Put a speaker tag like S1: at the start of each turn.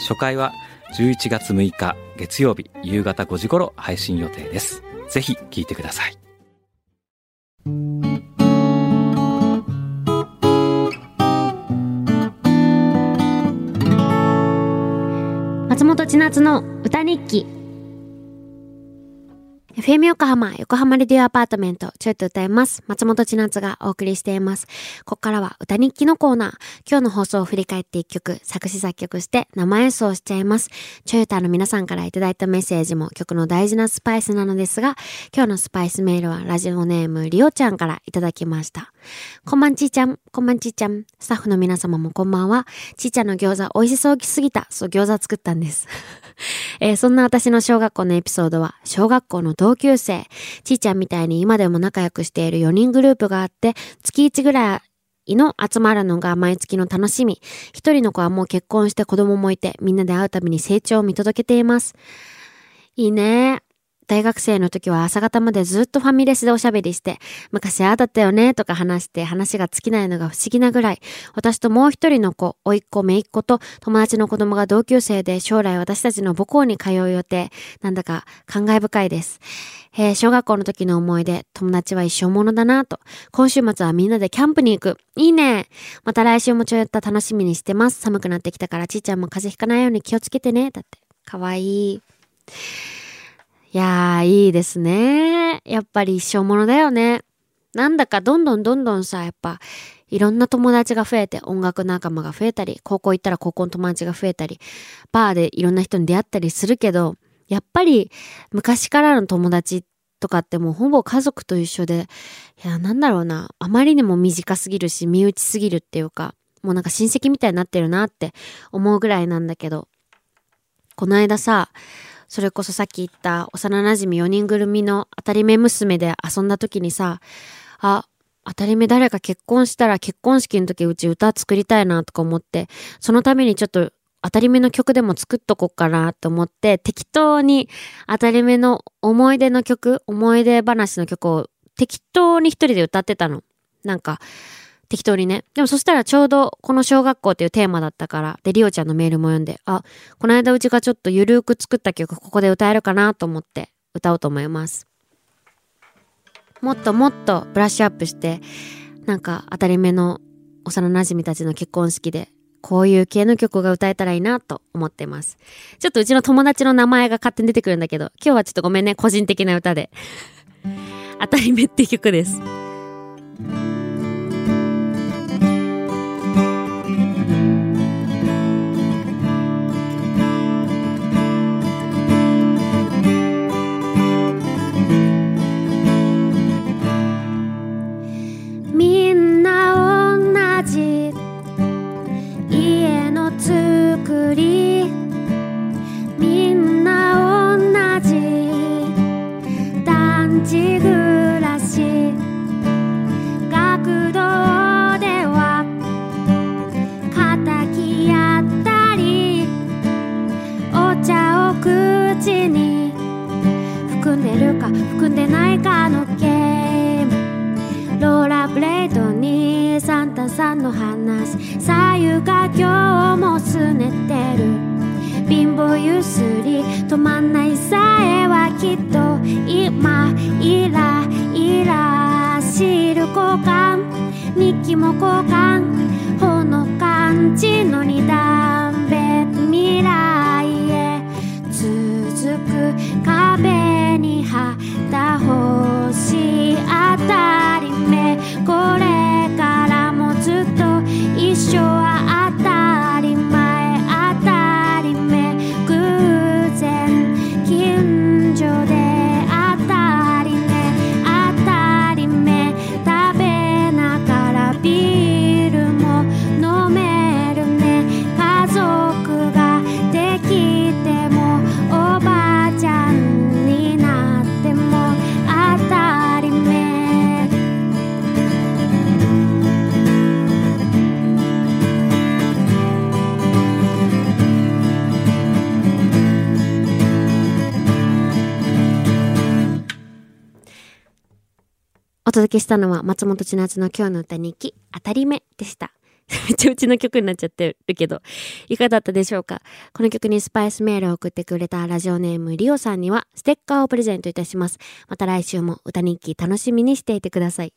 S1: 初回は11月6日月曜日夕方5時頃配信予定です。ぜひ聞いてください。
S2: 松本千夏の歌日記。FM 横浜、横浜レディオアパートメント、ちょいと歌います。松本千夏がお送りしています。ここからは歌日記のコーナー。今日の放送を振り返って一曲、作詞作曲して生演奏しちゃいます。ちょいたの皆さんからいただいたメッセージも曲の大事なスパイスなのですが、今日のスパイスメールはラジオネームりおちゃんからいただきました。こんばんちーちゃん、こんばんちーちゃん。スタッフの皆様もこんばんは。ちーちゃんの餃子美味しそうきすぎた。そう、餃子作ったんです。えー、そんな私の小学校のエピソードは、小学校の同同級生、ちーちゃんみたいに今でも仲良くしている4人グループがあって、月1ぐらいの集まるのが毎月の楽しみ。一人の子はもう結婚して子供もいて、みんなで会うたびに成長を見届けています。いいね。大学生の時は朝方までずっとファミレスでおしゃべりして、昔ああだったよねとか話して話が尽きないのが不思議なぐらい、私ともう一人の子、甥っ子、姪っ子と友達の子供が同級生で将来私たちの母校に通う予定、なんだか感慨深いです。えー、小学校の時の思い出、友達は一生ものだなと。今週末はみんなでキャンプに行く。いいね。また来週もちょいった楽しみにしてます。寒くなってきたからちいちゃんも風邪ひかないように気をつけてね。だって。かわいい。いやー、いいですね。やっぱり一生ものだよね。なんだかどんどんどんどんさ、やっぱ、いろんな友達が増えて、音楽仲間が増えたり、高校行ったら高校の友達が増えたり、バーでいろんな人に出会ったりするけど、やっぱり昔からの友達とかってもうほぼ家族と一緒で、いや、なんだろうな、あまりにも短すぎるし、身内すぎるっていうか、もうなんか親戚みたいになってるなって思うぐらいなんだけど、この間さ、それこそさっき言った幼馴染4人ぐるみの当たり目娘で遊んだ時にさ、あ、当たり目誰か結婚したら結婚式の時うち歌作りたいなとか思って、そのためにちょっと当たり目の曲でも作っとこっかなと思って、適当に当たり目の思い出の曲、思い出話の曲を適当に一人で歌ってたの。なんか、適当にね。でもそしたらちょうどこの小学校っていうテーマだったから、で、りおちゃんのメールも読んで、あ、この間うちがちょっとゆるーく作った曲ここで歌えるかなと思って歌おうと思います。もっともっとブラッシュアップして、なんか当たり目の幼馴染たちの結婚式でこういう系の曲が歌えたらいいなと思ってます。ちょっとうちの友達の名前が勝手に出てくるんだけど、今日はちょっとごめんね、個人的な歌で。当たり目って曲です。りみんな同じ団地暮らし学童では敵やったりお茶を口に含んでるか含んでないかのゲームローラーブレードにサンタさんの話さゆが今日もす日記も交換お届けしたのは松本千夏の今日の歌日記、当たり目でした。めっちゃうちの曲になっちゃってるけど、いかがだったでしょうか？この曲にスパイスメールを送ってくれたラジオネームリオさんにはステッカーをプレゼントいたします。また来週も歌日記楽しみにしていてください。